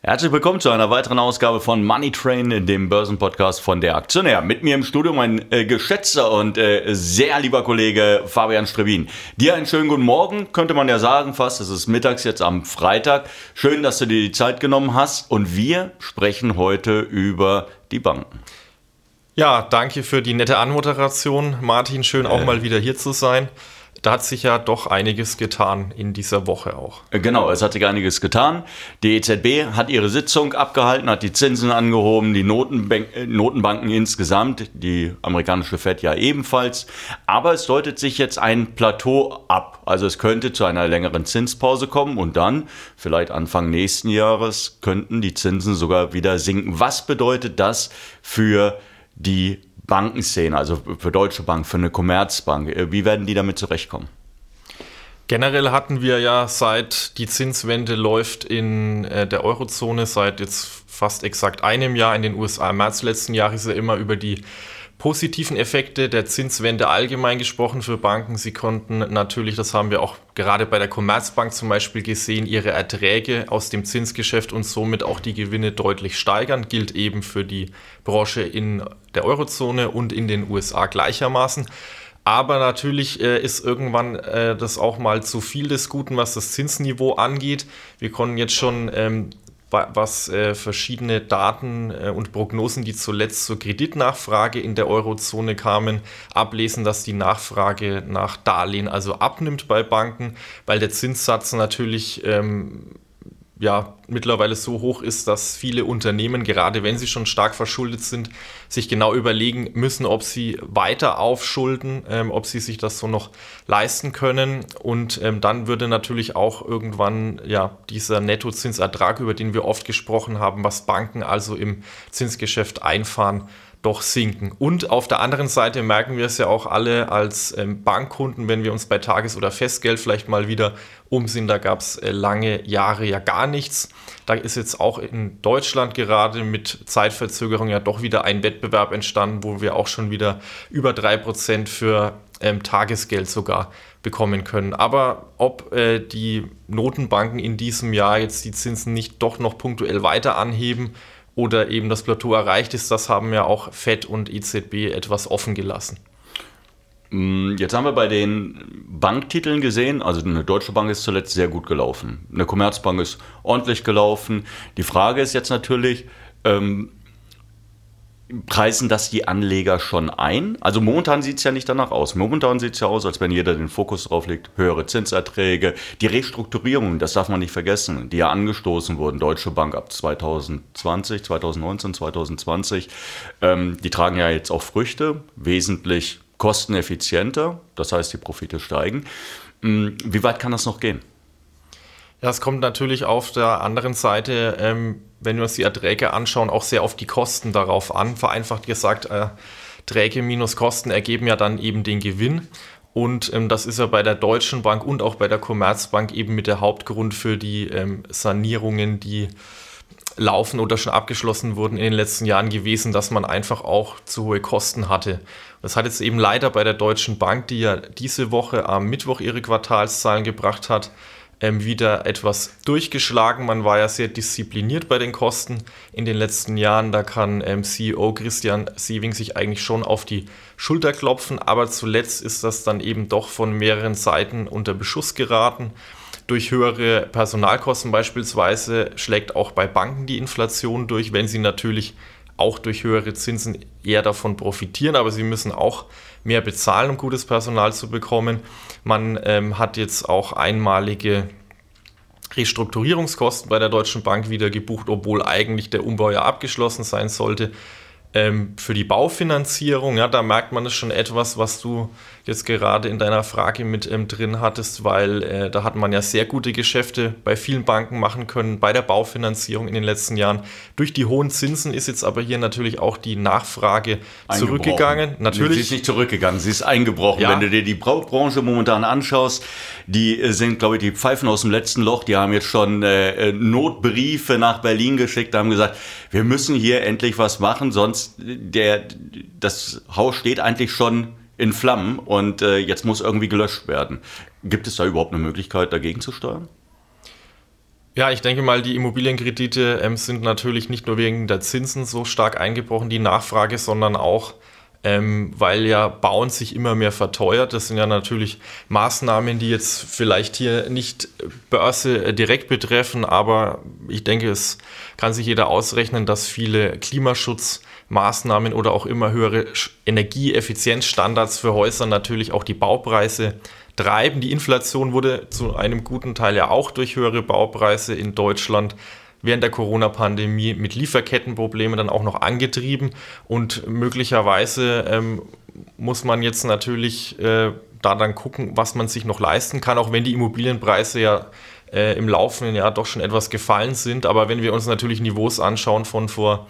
Herzlich willkommen zu einer weiteren Ausgabe von Money Train, dem Börsenpodcast von der Aktionär. Mit mir im Studio mein äh, geschätzter und äh, sehr lieber Kollege Fabian Strebin. Dir einen schönen guten Morgen, könnte man ja sagen fast. Es ist mittags jetzt am Freitag. Schön, dass du dir die Zeit genommen hast. Und wir sprechen heute über die Banken. Ja, danke für die nette Anmoderation. Martin, schön auch äh. mal wieder hier zu sein da hat sich ja doch einiges getan in dieser Woche auch. Äh, genau, es hat sich einiges getan. Die EZB hat ihre Sitzung abgehalten, hat die Zinsen angehoben, die Notenbank äh, Notenbanken insgesamt, die amerikanische Fed ja ebenfalls. Aber es deutet sich jetzt ein Plateau ab. Also es könnte zu einer längeren Zinspause kommen und dann, vielleicht Anfang nächsten Jahres, könnten die Zinsen sogar wieder sinken. Was bedeutet das für die Bankenszene, also für Deutsche Bank, für eine Commerzbank? Äh, wie werden die damit zurechtkommen? Generell hatten wir ja seit die Zinswende läuft in äh, der Eurozone seit jetzt fast exakt einem Jahr in den USA. Im März letzten Jahres ja immer über die positiven Effekte der Zinswende allgemein gesprochen für Banken. Sie konnten natürlich, das haben wir auch gerade bei der Commerzbank zum Beispiel gesehen, ihre Erträge aus dem Zinsgeschäft und somit auch die Gewinne deutlich steigern. Gilt eben für die Branche in der Eurozone und in den USA gleichermaßen. Aber natürlich äh, ist irgendwann äh, das auch mal zu viel des Guten, was das Zinsniveau angeht. Wir konnten jetzt schon ähm, was äh, verschiedene Daten äh, und Prognosen, die zuletzt zur Kreditnachfrage in der Eurozone kamen, ablesen, dass die Nachfrage nach Darlehen also abnimmt bei Banken, weil der Zinssatz natürlich ähm, ja mittlerweile so hoch ist, dass viele Unternehmen, gerade wenn sie schon stark verschuldet sind, sich genau überlegen müssen, ob sie weiter aufschulden, ähm, ob sie sich das so noch leisten können. Und ähm, dann würde natürlich auch irgendwann ja dieser Nettozinsertrag, über den wir oft gesprochen haben, was Banken also im Zinsgeschäft einfahren, doch sinken. Und auf der anderen Seite merken wir es ja auch alle als ähm, Bankkunden, wenn wir uns bei Tages- oder Festgeld vielleicht mal wieder umsehen. Da gab es äh, lange Jahre ja gar nichts. Da ist jetzt auch in Deutschland gerade mit Zeitverzögerung ja doch wieder ein Wettbewerb entstanden, wo wir auch schon wieder über 3% für ähm, Tagesgeld sogar bekommen können. Aber ob äh, die Notenbanken in diesem Jahr jetzt die Zinsen nicht doch noch punktuell weiter anheben, oder eben das Plateau erreicht ist, das haben ja auch FED und EZB etwas offen gelassen. Mm, jetzt haben wir bei den Banktiteln gesehen, also eine Deutsche Bank ist zuletzt sehr gut gelaufen. Eine Commerzbank ist ordentlich gelaufen. Die Frage ist jetzt natürlich, ähm, preisen das die Anleger schon ein? Also momentan sieht es ja nicht danach aus. Momentan sieht es ja aus, als wenn jeder den Fokus drauf legt, höhere Zinserträge, die Restrukturierungen, das darf man nicht vergessen, die ja angestoßen wurden, Deutsche Bank ab 2020, 2019, 2020, ähm, die tragen ja jetzt auch Früchte, wesentlich kosteneffizienter, das heißt, die Profite steigen. Hm, wie weit kann das noch gehen? Ja, es kommt natürlich auf der anderen Seite, ähm, wenn wir uns die Erträge anschauen, auch sehr auf die Kosten darauf an. Vereinfacht gesagt, Erträge minus Kosten ergeben ja dann eben den Gewinn. Und ähm, das ist ja bei der Deutschen Bank und auch bei der Commerzbank eben mit der Hauptgrund für die ähm, Sanierungen, die laufen oder schon abgeschlossen wurden in den letzten Jahren gewesen, dass man einfach auch zu hohe Kosten hatte. Das hat jetzt eben leider bei der Deutschen Bank, die ja diese Woche am Mittwoch ihre Quartalszahlen gebracht hat, ähm, wieder etwas durchgeschlagen. Man war ja sehr diszipliniert bei den Kosten in den letzten Jahren. Da kann ähm, CEO Christian Sieving sich eigentlich schon auf die Schulter klopfen. Aber zuletzt ist das dann eben doch von mehreren Seiten unter Beschuss geraten. Durch höhere Personalkosten beispielsweise schlägt auch bei Banken die Inflation durch, wenn sie natürlich auch durch höhere Zinsen eher davon profitieren, aber sie müssen auch mehr bezahlen, um gutes Personal zu bekommen. Man ähm, hat jetzt auch einmalige Restrukturierungskosten bei der Deutschen Bank wieder gebucht, obwohl eigentlich der Umbau ja abgeschlossen sein sollte. Ähm, für die Baufinanzierung, ja, da merkt man es schon etwas, was du jetzt gerade in deiner Frage mit ähm, drin hattest, weil äh, da hat man ja sehr gute Geschäfte bei vielen Banken machen können bei der Baufinanzierung in den letzten Jahren. Durch die hohen Zinsen ist jetzt aber hier natürlich auch die Nachfrage zurückgegangen. Natürlich. Sie ist nicht zurückgegangen, sie ist eingebrochen. Ja. Wenn du dir die Baubranche momentan anschaust, die äh, sind, glaube ich, die Pfeifen aus dem letzten Loch, die haben jetzt schon äh, äh Notbriefe nach Berlin geschickt, haben gesagt, wir müssen hier endlich was machen, sonst der, das Haus steht eigentlich schon in Flammen und äh, jetzt muss irgendwie gelöscht werden. Gibt es da überhaupt eine Möglichkeit, dagegen zu steuern? Ja, ich denke mal, die Immobilienkredite ähm, sind natürlich nicht nur wegen der Zinsen so stark eingebrochen, die Nachfrage, sondern auch ähm, weil ja Bauen sich immer mehr verteuert. Das sind ja natürlich Maßnahmen, die jetzt vielleicht hier nicht Börse äh, direkt betreffen, aber ich denke, es kann sich jeder ausrechnen, dass viele Klimaschutzmaßnahmen oder auch immer höhere Energieeffizienzstandards für Häuser natürlich auch die Baupreise treiben. Die Inflation wurde zu einem guten Teil ja auch durch höhere Baupreise in Deutschland während der Corona-Pandemie mit Lieferkettenproblemen dann auch noch angetrieben und möglicherweise ähm, muss man jetzt natürlich äh, da dann gucken, was man sich noch leisten kann, auch wenn die Immobilienpreise ja äh, im laufenden Jahr doch schon etwas gefallen sind. Aber wenn wir uns natürlich Niveaus anschauen von vor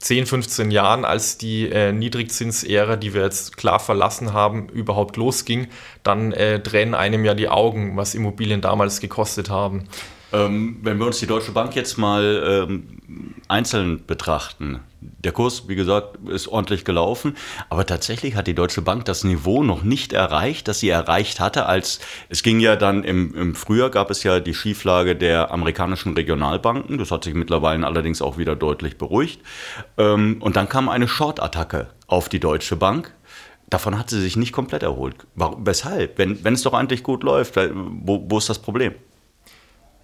10, 15 Jahren, als die äh, Niedrigzinsära, die wir jetzt klar verlassen haben, überhaupt losging, dann äh, tränen einem ja die Augen, was Immobilien damals gekostet haben. Ähm, wenn wir uns die Deutsche Bank jetzt mal ähm, einzeln betrachten, der Kurs, wie gesagt, ist ordentlich gelaufen, aber tatsächlich hat die Deutsche Bank das Niveau noch nicht erreicht, das sie erreicht hatte, als es ging ja dann im, im Frühjahr gab es ja die Schieflage der amerikanischen Regionalbanken, das hat sich mittlerweile allerdings auch wieder deutlich beruhigt, ähm, und dann kam eine Short-Attacke auf die Deutsche Bank, Davon hat sie sich nicht komplett erholt. Warum, weshalb? Wenn, wenn es doch eigentlich gut läuft, wo, wo ist das Problem?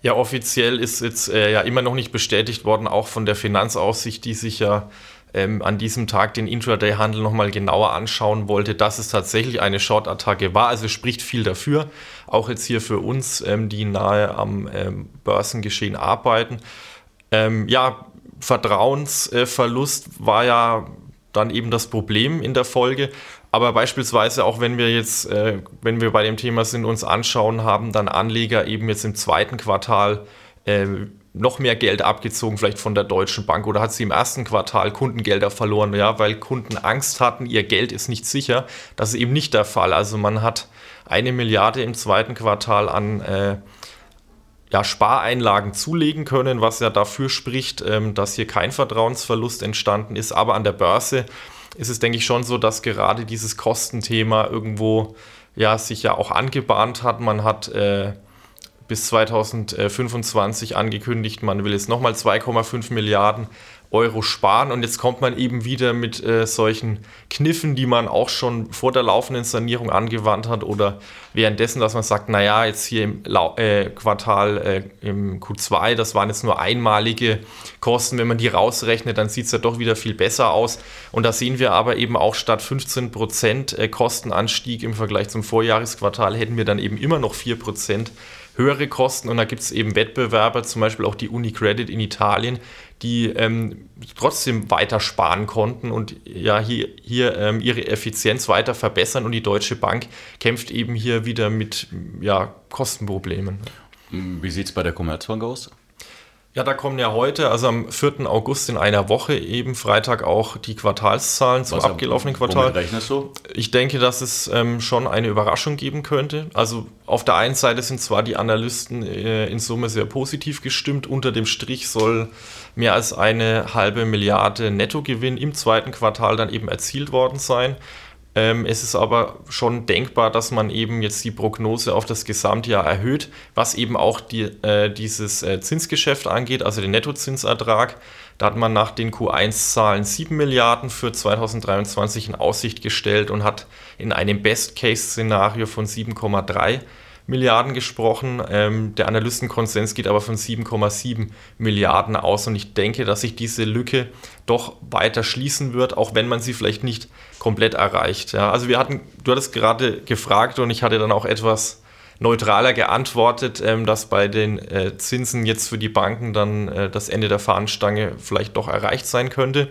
Ja, offiziell ist jetzt äh, ja immer noch nicht bestätigt worden, auch von der Finanzaussicht, die sich ja ähm, an diesem Tag den Intraday-Handel nochmal genauer anschauen wollte, dass es tatsächlich eine Short-Attacke war. Also spricht viel dafür, auch jetzt hier für uns, ähm, die nahe am ähm, Börsengeschehen arbeiten. Ähm, ja, Vertrauensverlust war ja dann eben das Problem in der Folge. Aber beispielsweise auch wenn wir jetzt, äh, wenn wir bei dem Thema sind, uns anschauen, haben dann Anleger eben jetzt im zweiten Quartal äh, noch mehr Geld abgezogen, vielleicht von der Deutschen Bank oder hat sie im ersten Quartal Kundengelder verloren, ja, weil Kunden Angst hatten, ihr Geld ist nicht sicher. Das ist eben nicht der Fall. Also man hat eine Milliarde im zweiten Quartal an äh, ja, Spareinlagen zulegen können, was ja dafür spricht, ähm, dass hier kein Vertrauensverlust entstanden ist. Aber an der Börse ist es, denke ich, schon so, dass gerade dieses Kostenthema irgendwo ja sich ja auch angebahnt hat. Man hat äh, bis 2025 angekündigt, man will jetzt nochmal 2,5 Milliarden Euro sparen. Und jetzt kommt man eben wieder mit äh, solchen Kniffen, die man auch schon vor der laufenden Sanierung angewandt hat oder währenddessen, dass man sagt, naja, jetzt hier im Lau äh, Quartal äh, im Q2, das waren jetzt nur einmalige Kosten. Wenn man die rausrechnet, dann sieht es ja doch wieder viel besser aus. Und da sehen wir aber eben auch statt 15 Prozent äh, Kostenanstieg im Vergleich zum Vorjahresquartal hätten wir dann eben immer noch 4 Prozent höhere Kosten und da gibt es eben Wettbewerber, zum Beispiel auch die UniCredit in Italien, die ähm, trotzdem weiter sparen konnten und ja hier, hier ähm, ihre Effizienz weiter verbessern und die Deutsche Bank kämpft eben hier wieder mit ja, Kostenproblemen. Wie sieht es bei der Commerzbank aus? Ja, da kommen ja heute, also am 4. August in einer Woche, eben Freitag auch die Quartalszahlen zum Was, abgelaufenen Quartal. Rechnest du? Ich denke, dass es ähm, schon eine Überraschung geben könnte. Also auf der einen Seite sind zwar die Analysten äh, in Summe sehr positiv gestimmt, unter dem Strich soll mehr als eine halbe Milliarde Nettogewinn im zweiten Quartal dann eben erzielt worden sein. Ähm, es ist aber schon denkbar, dass man eben jetzt die Prognose auf das Gesamtjahr erhöht, was eben auch die, äh, dieses äh, Zinsgeschäft angeht, also den Nettozinsertrag. Da hat man nach den Q1-Zahlen 7 Milliarden für 2023 in Aussicht gestellt und hat in einem Best-Case-Szenario von 7,3 Milliarden gesprochen. Ähm, der Analystenkonsens geht aber von 7,7 Milliarden aus und ich denke, dass sich diese Lücke doch weiter schließen wird, auch wenn man sie vielleicht nicht komplett erreicht. Ja, also wir hatten, du hattest gerade gefragt und ich hatte dann auch etwas neutraler geantwortet, ähm, dass bei den äh, Zinsen jetzt für die Banken dann äh, das Ende der Fahnenstange vielleicht doch erreicht sein könnte.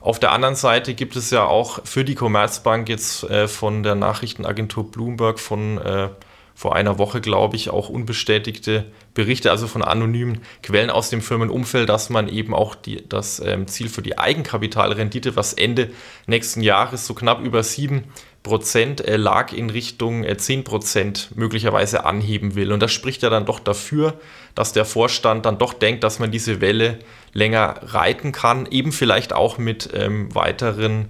Auf der anderen Seite gibt es ja auch für die Commerzbank jetzt äh, von der Nachrichtenagentur Bloomberg von äh, vor einer Woche, glaube ich, auch unbestätigte Berichte, also von anonymen Quellen aus dem Firmenumfeld, dass man eben auch die, das ähm, Ziel für die Eigenkapitalrendite, was Ende nächsten Jahres so knapp über 7 Prozent äh, lag, in Richtung äh, 10 Prozent möglicherweise anheben will. Und das spricht ja dann doch dafür, dass der Vorstand dann doch denkt, dass man diese Welle länger reiten kann, eben vielleicht auch mit ähm, weiteren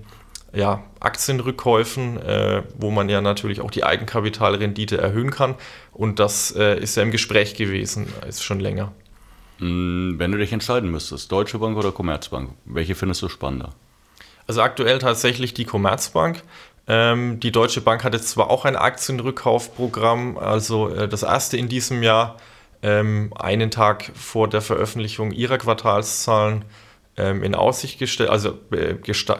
ja, Aktienrückkäufen, äh, wo man ja natürlich auch die Eigenkapitalrendite erhöhen kann. Und das äh, ist ja im Gespräch gewesen, ist schon länger. Hm, wenn du dich entscheiden müsstest, Deutsche Bank oder Commerzbank, welche findest du spannender? Also aktuell tatsächlich die Commerzbank. Ähm, die Deutsche Bank hat jetzt zwar auch ein Aktienrückkaufprogramm, also äh, das erste in diesem Jahr, ähm, einen Tag vor der Veröffentlichung ihrer Quartalszahlen ähm, in Aussicht gestellt, also äh,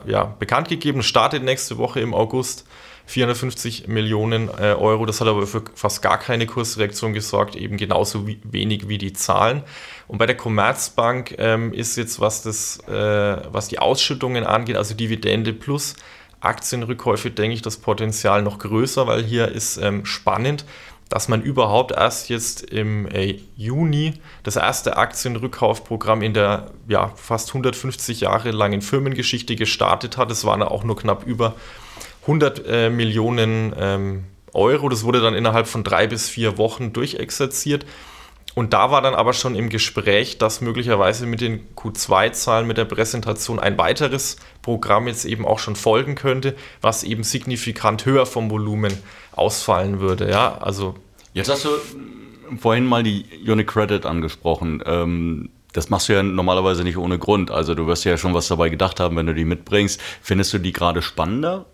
ja, bekannt gegeben, startet nächste Woche im August. 450 Millionen äh, Euro. Das hat aber für fast gar keine Kursreaktion gesorgt, eben genauso wie, wenig wie die Zahlen. Und bei der Commerzbank ähm, ist jetzt, was, das, äh, was die Ausschüttungen angeht, also Dividende plus Aktienrückkäufe, denke ich, das Potenzial noch größer, weil hier ist ähm, spannend dass man überhaupt erst jetzt im äh, Juni das erste Aktienrückkaufprogramm in der ja, fast 150 Jahre langen Firmengeschichte gestartet hat. Es waren auch nur knapp über 100 äh, Millionen ähm, Euro. Das wurde dann innerhalb von drei bis vier Wochen durchexerziert. Und da war dann aber schon im Gespräch, dass möglicherweise mit den Q2-Zahlen, mit der Präsentation ein weiteres Programm jetzt eben auch schon folgen könnte, was eben signifikant höher vom Volumen ausfallen würde. Ja, also Jetzt hast du vorhin mal die Unicredit angesprochen. Ähm, das machst du ja normalerweise nicht ohne Grund. Also du wirst ja schon was dabei gedacht haben, wenn du die mitbringst. Findest du die gerade spannender?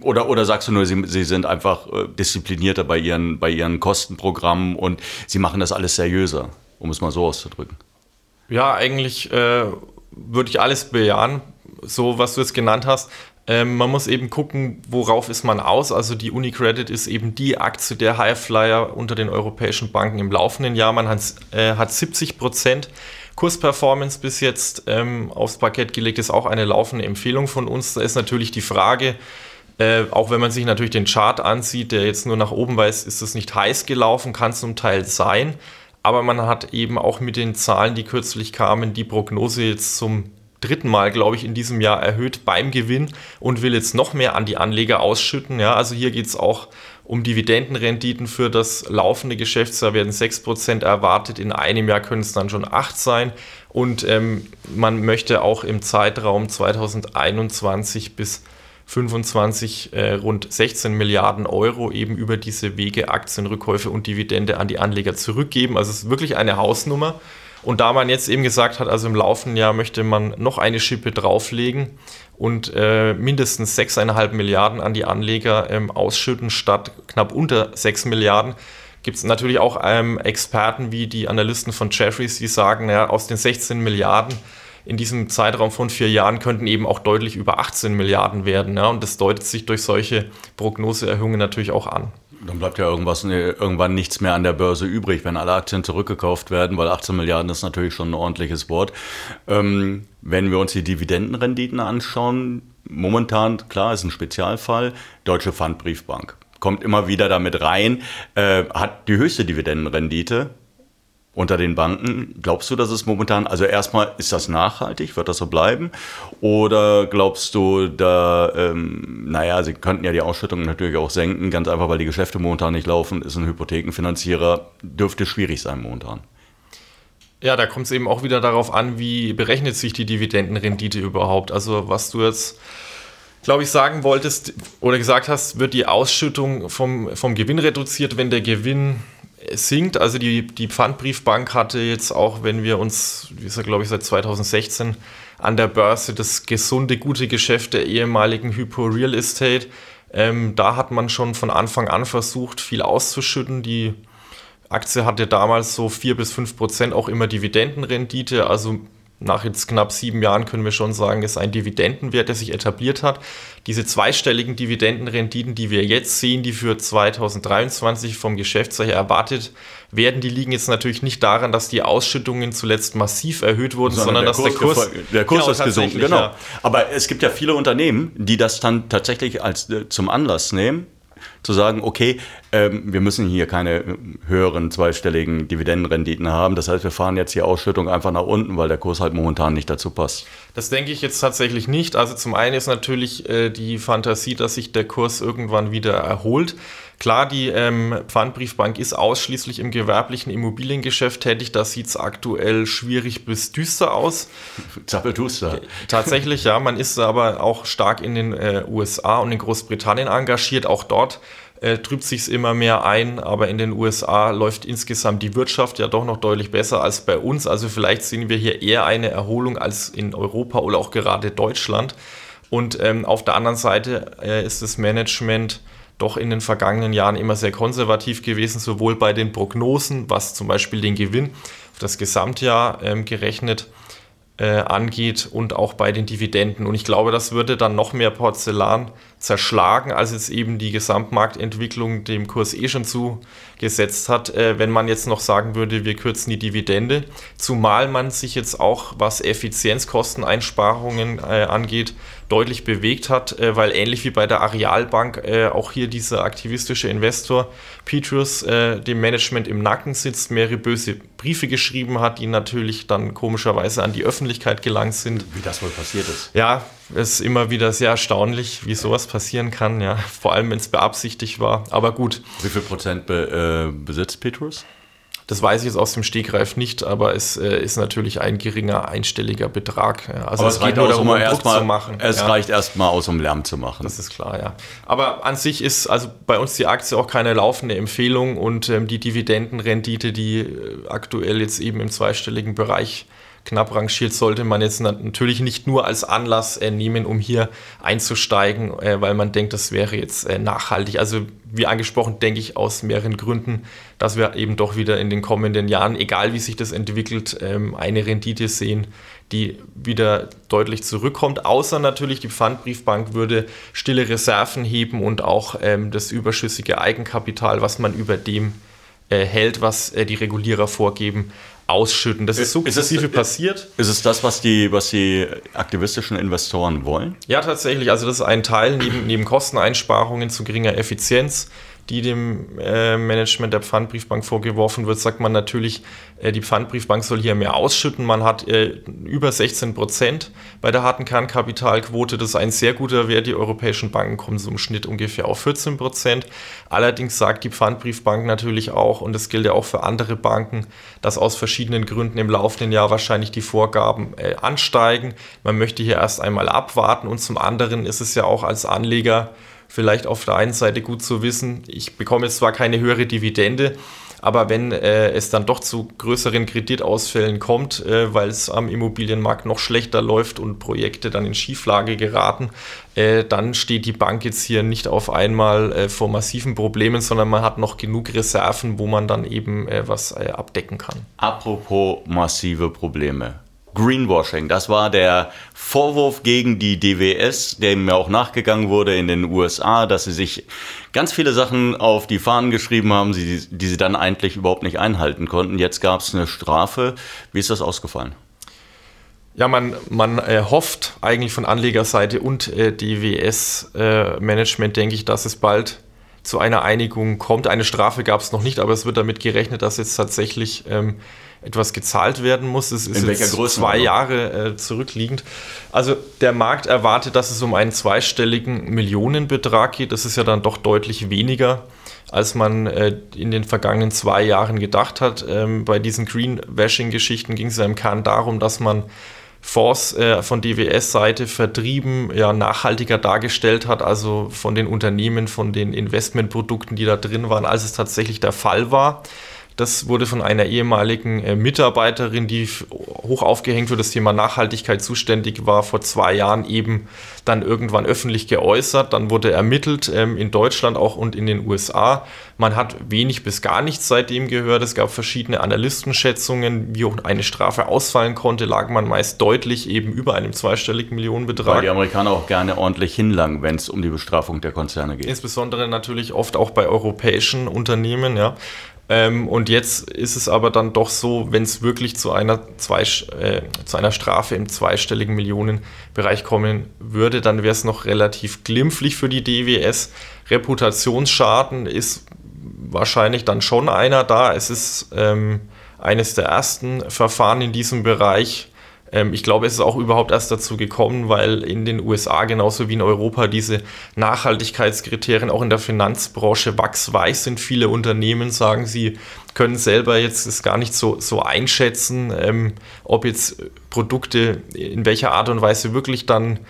Oder, oder sagst du nur, sie, sie sind einfach äh, disziplinierter bei ihren, bei ihren Kostenprogrammen und sie machen das alles seriöser, um es mal so auszudrücken? Ja, eigentlich äh, würde ich alles bejahen, so was du jetzt genannt hast. Ähm, man muss eben gucken, worauf ist man aus. Also die Unicredit ist eben die Aktie der Highflyer unter den europäischen Banken im laufenden Jahr. Man hat, äh, hat 70 Prozent Kursperformance bis jetzt ähm, aufs Parkett gelegt, ist auch eine laufende Empfehlung von uns. Da ist natürlich die Frage, äh, auch wenn man sich natürlich den Chart ansieht, der jetzt nur nach oben weist, ist das nicht heiß gelaufen, kann zum Teil sein. Aber man hat eben auch mit den Zahlen, die kürzlich kamen, die Prognose jetzt zum dritten Mal, glaube ich, in diesem Jahr erhöht beim Gewinn und will jetzt noch mehr an die Anleger ausschütten. Ja, also hier geht es auch um Dividendenrenditen für das laufende Geschäftsjahr werden 6% erwartet. In einem Jahr können es dann schon 8 sein. Und ähm, man möchte auch im Zeitraum 2021 bis 25 äh, rund 16 Milliarden Euro eben über diese Wege Aktienrückkäufe und Dividende an die Anleger zurückgeben. Also es ist wirklich eine Hausnummer. Und da man jetzt eben gesagt hat, also im laufenden Jahr möchte man noch eine Schippe drauflegen und äh, mindestens 6,5 Milliarden an die Anleger ähm, ausschütten statt knapp unter 6 Milliarden, gibt es natürlich auch ähm, Experten wie die Analysten von Jeffries, die sagen, naja, aus den 16 Milliarden in diesem Zeitraum von vier Jahren könnten eben auch deutlich über 18 Milliarden werden. Ja, und das deutet sich durch solche Prognoseerhöhungen natürlich auch an. Dann bleibt ja irgendwas, irgendwann nichts mehr an der Börse übrig, wenn alle Aktien zurückgekauft werden, weil 18 Milliarden ist natürlich schon ein ordentliches Wort. Ähm, wenn wir uns die Dividendenrenditen anschauen, momentan, klar, ist ein Spezialfall, Deutsche Pfandbriefbank kommt immer wieder damit rein, äh, hat die höchste Dividendenrendite unter den Banken. Glaubst du, dass es momentan, also erstmal, ist das nachhaltig? Wird das so bleiben? Oder glaubst du, da, ähm, naja, sie könnten ja die Ausschüttung natürlich auch senken, ganz einfach, weil die Geschäfte momentan nicht laufen, ist ein Hypothekenfinanzierer, dürfte schwierig sein momentan. Ja, da kommt es eben auch wieder darauf an, wie berechnet sich die Dividendenrendite überhaupt. Also was du jetzt glaube ich, sagen wolltest oder gesagt hast, wird die Ausschüttung vom, vom Gewinn reduziert, wenn der Gewinn sinkt. Also die, die Pfandbriefbank hatte jetzt auch, wenn wir uns, wie ja glaube ich seit 2016 an der Börse das gesunde, gute Geschäft der ehemaligen Hypo Real Estate. Ähm, da hat man schon von Anfang an versucht, viel auszuschütten. Die Aktie hatte damals so 4 bis 5 Prozent auch immer Dividendenrendite. Also nach jetzt knapp sieben Jahren können wir schon sagen, ist ein Dividendenwert, der sich etabliert hat. Diese zweistelligen Dividendenrenditen, die wir jetzt sehen, die für 2023 vom Geschäftsjahr erwartet werden, die liegen jetzt natürlich nicht daran, dass die Ausschüttungen zuletzt massiv erhöht wurden, sondern, sondern dass der Kurs, der Kurs genau, ist gesunken. Genau. Ja. Aber es gibt ja viele Unternehmen, die das dann tatsächlich als äh, zum Anlass nehmen, zu sagen, okay, ähm, wir müssen hier keine höheren zweistelligen Dividendenrenditen haben. Das heißt, wir fahren jetzt die Ausschüttung einfach nach unten, weil der Kurs halt momentan nicht dazu passt. Das denke ich jetzt tatsächlich nicht. Also zum einen ist natürlich äh, die Fantasie, dass sich der Kurs irgendwann wieder erholt. Klar, die ähm, Pfandbriefbank ist ausschließlich im gewerblichen Immobiliengeschäft tätig. Da sieht es aktuell schwierig bis düster aus. Zappelduster. Tatsächlich, ja. Man ist aber auch stark in den äh, USA und in Großbritannien engagiert. Auch dort äh, trübt sich es immer mehr ein, aber in den USA läuft insgesamt die Wirtschaft ja doch noch deutlich besser als bei uns. Also vielleicht sehen wir hier eher eine Erholung als in Europa oder auch gerade Deutschland. Und ähm, auf der anderen Seite äh, ist das Management doch in den vergangenen Jahren immer sehr konservativ gewesen, sowohl bei den Prognosen, was zum Beispiel den Gewinn auf das Gesamtjahr ähm, gerechnet äh, angeht und auch bei den Dividenden. Und ich glaube, das würde dann noch mehr Porzellan zerschlagen, als jetzt eben die Gesamtmarktentwicklung dem Kurs eh schon zugesetzt hat, äh, wenn man jetzt noch sagen würde, wir kürzen die Dividende, zumal man sich jetzt auch, was Effizienzkosteneinsparungen äh, angeht, deutlich bewegt hat, äh, weil ähnlich wie bei der Arealbank äh, auch hier dieser aktivistische Investor Petrus äh, dem Management im Nacken sitzt, mehrere böse Briefe geschrieben hat, die natürlich dann komischerweise an die Öffentlichkeit gelangt sind. Wie das wohl passiert ist. Ja, ist immer wieder sehr erstaunlich, wie sowas passieren kann, ja. Vor allem, wenn es beabsichtigt war. Aber gut. Wie viel Prozent be, äh, besitzt Petrus? Das weiß ich jetzt aus dem Stegreif nicht, aber es äh, ist natürlich ein geringer einstelliger Betrag. Also aber es, es geht nur darum, um Druck mal, zu machen. Es ja. reicht erstmal aus, um Lärm zu machen. Das ist klar, ja. Aber an sich ist also bei uns die Aktie auch keine laufende Empfehlung und ähm, die Dividendenrendite, die äh, aktuell jetzt eben im zweistelligen Bereich äh, knapp rangiert, sollte man jetzt natürlich nicht nur als Anlass äh, nehmen, um hier einzusteigen, äh, weil man denkt, das wäre jetzt äh, nachhaltig. Also wie angesprochen, denke ich aus mehreren Gründen, dass wir eben doch wieder in den kommenden Jahren, egal wie sich das entwickelt, ähm, eine Rendite sehen, die wieder deutlich zurückkommt. Außer natürlich die Pfandbriefbank würde stille Reserven heben und auch ähm, das überschüssige Eigenkapital, was man über dem äh, hält, was äh, die Regulierer vorgeben, ausschütten. Das ist sukzessive ist es, passiert. Ist es das, was die, was die aktivistischen Investoren wollen? Ja, tatsächlich. Also das ist ein Teil neben, neben Kosteneinsparungen zu geringer Effizienz die dem äh, Management der Pfandbriefbank vorgeworfen wird, sagt man natürlich, äh, die Pfandbriefbank soll hier mehr ausschütten. Man hat äh, über 16 Prozent bei der harten Kernkapitalquote. Das ist ein sehr guter Wert. Die europäischen Banken kommen so im Schnitt ungefähr auf 14 Prozent. Allerdings sagt die Pfandbriefbank natürlich auch, und das gilt ja auch für andere Banken, dass aus verschiedenen Gründen im laufenden Jahr wahrscheinlich die Vorgaben äh, ansteigen. Man möchte hier erst einmal abwarten und zum anderen ist es ja auch als Anleger vielleicht auf der einen Seite gut zu wissen, ich bekomme jetzt zwar keine höhere Dividende, aber wenn äh, es dann doch zu größeren Kreditausfällen kommt, äh, weil es am Immobilienmarkt noch schlechter läuft und Projekte dann in Schieflage geraten, äh, dann steht die Bank jetzt hier nicht auf einmal äh, vor massiven Problemen, sondern man hat noch genug Reserven, wo man dann eben äh, was äh, abdecken kann. Apropos massive Probleme. Greenwashing. Das war der Vorwurf gegen die DWS, dem ja auch nachgegangen wurde in den USA, dass sie sich ganz viele Sachen auf die Fahnen geschrieben haben, die, die sie dann eigentlich überhaupt nicht einhalten konnten. Jetzt gab es eine Strafe. Wie ist das ausgefallen? Ja, man, man äh, hofft eigentlich von Anlegerseite und äh, DWS-Management, äh, denke ich, dass es bald zu einer Einigung kommt. Eine Strafe gab es noch nicht, aber es wird damit gerechnet, dass jetzt tatsächlich ähm, etwas gezahlt werden muss. Es ist In Größe zwei Jahre äh, zurückliegend. Also der Markt erwartet, dass es um einen zweistelligen Millionenbetrag geht. Das ist ja dann doch deutlich weniger, als man äh, in den vergangenen zwei Jahren gedacht hat. Ähm, bei diesen Greenwashing-Geschichten ging es ja im Kern darum, dass man Fonds äh, von DWS-Seite vertrieben, ja, nachhaltiger dargestellt hat, also von den Unternehmen, von den Investmentprodukten, die da drin waren, als es tatsächlich der Fall war. Das wurde von einer ehemaligen äh, Mitarbeiterin, die hoch aufgehängt für das Thema Nachhaltigkeit zuständig war, vor zwei Jahren eben dann irgendwann öffentlich geäußert. Dann wurde ermittelt ähm, in Deutschland auch und in den USA. Man hat wenig bis gar nichts seitdem gehört. Es gab verschiedene Analystenschätzungen, wie hoch eine Strafe ausfallen konnte, lag man meist deutlich eben über einem zweistelligen Millionenbetrag. Weil die Amerikaner auch gerne ordentlich hinlangen, wenn es um die Bestrafung der Konzerne geht. Insbesondere natürlich oft auch bei europäischen Unternehmen, ja. Ähm, und jetzt ist es aber dann doch so, wenn es wirklich zu einer, zwei, äh, zu einer Strafe im zweistelligen Millionenbereich kommen würde, dann wäre es noch relativ glimpflich für die DWS. Reputationsschaden ist wahrscheinlich dann schon einer da. Es ist ähm, eines der ersten Verfahren in diesem Bereich. Ähm, ich glaube, es ist auch überhaupt erst dazu gekommen, weil in den USA genauso wie in Europa diese Nachhaltigkeitskriterien auch in der Finanzbranche wachsweich sind. Viele Unternehmen sagen, sie können selber jetzt es gar nicht so, so einschätzen, ähm, ob jetzt Produkte in welcher Art und Weise wirklich dann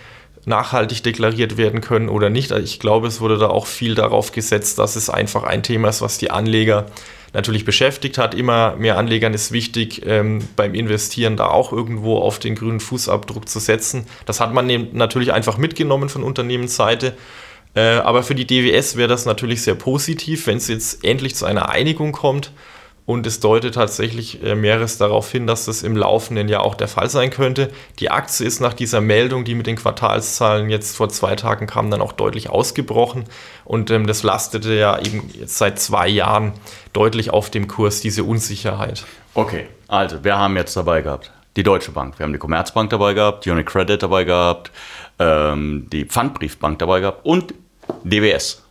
nachhaltig deklariert werden können oder nicht. Also ich glaube, es wurde da auch viel darauf gesetzt, dass es einfach ein Thema ist, was die Anleger natürlich beschäftigt hat. Immer mehr Anlegern ist wichtig, ähm, beim Investieren da auch irgendwo auf den grünen Fußabdruck zu setzen. Das hat man natürlich einfach mitgenommen von Unternehmensseite. Äh, aber für die DWS wäre das natürlich sehr positiv, wenn es jetzt endlich zu einer Einigung kommt und es deutet tatsächlich äh, mehres darauf hin, dass das im laufenden Jahr auch der Fall sein könnte. Die Aktie ist nach dieser Meldung, die mit den Quartalszahlen jetzt vor zwei Tagen kam, dann auch deutlich ausgebrochen. Und ähm, das lastete ja eben jetzt seit zwei Jahren deutlich auf dem Kurs, diese Unsicherheit. Okay, also wir haben jetzt dabei gehabt die Deutsche Bank, wir haben die Commerzbank dabei gehabt, die Unicredit dabei gehabt, ähm, die Pfandbriefbank dabei gehabt und DWS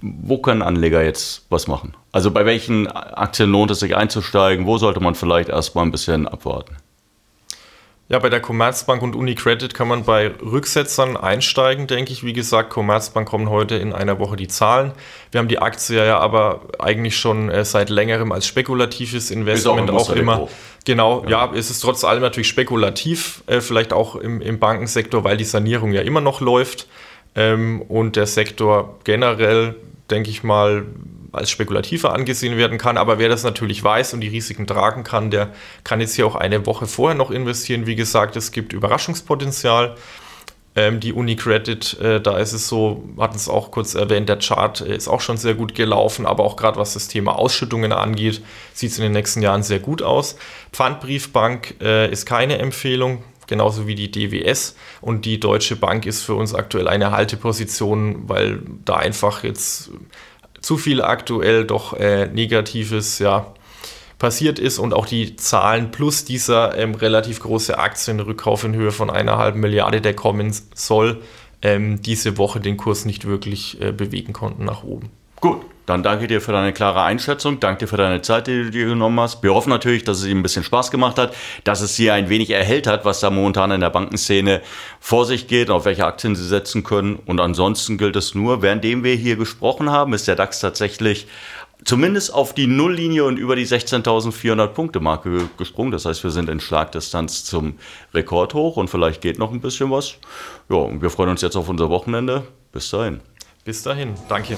wo können Anleger jetzt was machen? Also bei welchen Aktien lohnt es sich einzusteigen? Wo sollte man vielleicht erstmal ein bisschen abwarten? Ja, bei der Commerzbank und UniCredit kann man bei Rücksetzern einsteigen, denke ich. Wie gesagt, Commerzbank kommen heute in einer Woche die Zahlen. Wir haben die Aktie ja aber eigentlich schon äh, seit längerem als spekulatives Investment auch, auch immer. Genau, ja. ja, es ist trotz allem natürlich spekulativ, äh, vielleicht auch im, im Bankensektor, weil die Sanierung ja immer noch läuft. Ähm, und der Sektor generell denke ich mal, als spekulativer angesehen werden kann. Aber wer das natürlich weiß und die Risiken tragen kann, der kann jetzt hier auch eine Woche vorher noch investieren. Wie gesagt, es gibt Überraschungspotenzial. Ähm, die UniCredit, äh, da ist es so, hatten es auch kurz erwähnt, der Chart äh, ist auch schon sehr gut gelaufen, aber auch gerade was das Thema Ausschüttungen angeht, sieht es in den nächsten Jahren sehr gut aus. Pfandbriefbank äh, ist keine Empfehlung, genauso wie die DWS. Und die Deutsche Bank ist für uns aktuell eine Halteposition, weil da einfach jetzt zu viel aktuell doch äh, Negatives ja, passiert ist und auch die Zahlen plus dieser ähm, relativ große Aktienrückkauf in Höhe von einer halben Milliarde, der kommen soll, ähm, diese Woche den Kurs nicht wirklich äh, bewegen konnten nach oben. Gut, dann danke dir für deine klare Einschätzung, danke dir für deine Zeit, die du dir genommen hast. Wir hoffen natürlich, dass es ihm ein bisschen Spaß gemacht hat, dass es sie ein wenig erhellt hat, was da momentan in der Bankenszene vor sich geht und auf welche Aktien sie setzen können. Und ansonsten gilt es nur, währenddem wir hier gesprochen haben, ist der DAX tatsächlich zumindest auf die Nulllinie und über die 16.400 Punkte Marke gesprungen. Das heißt, wir sind in Schlagdistanz zum Rekord hoch und vielleicht geht noch ein bisschen was. Ja, und wir freuen uns jetzt auf unser Wochenende. Bis dahin. Bis dahin. Danke.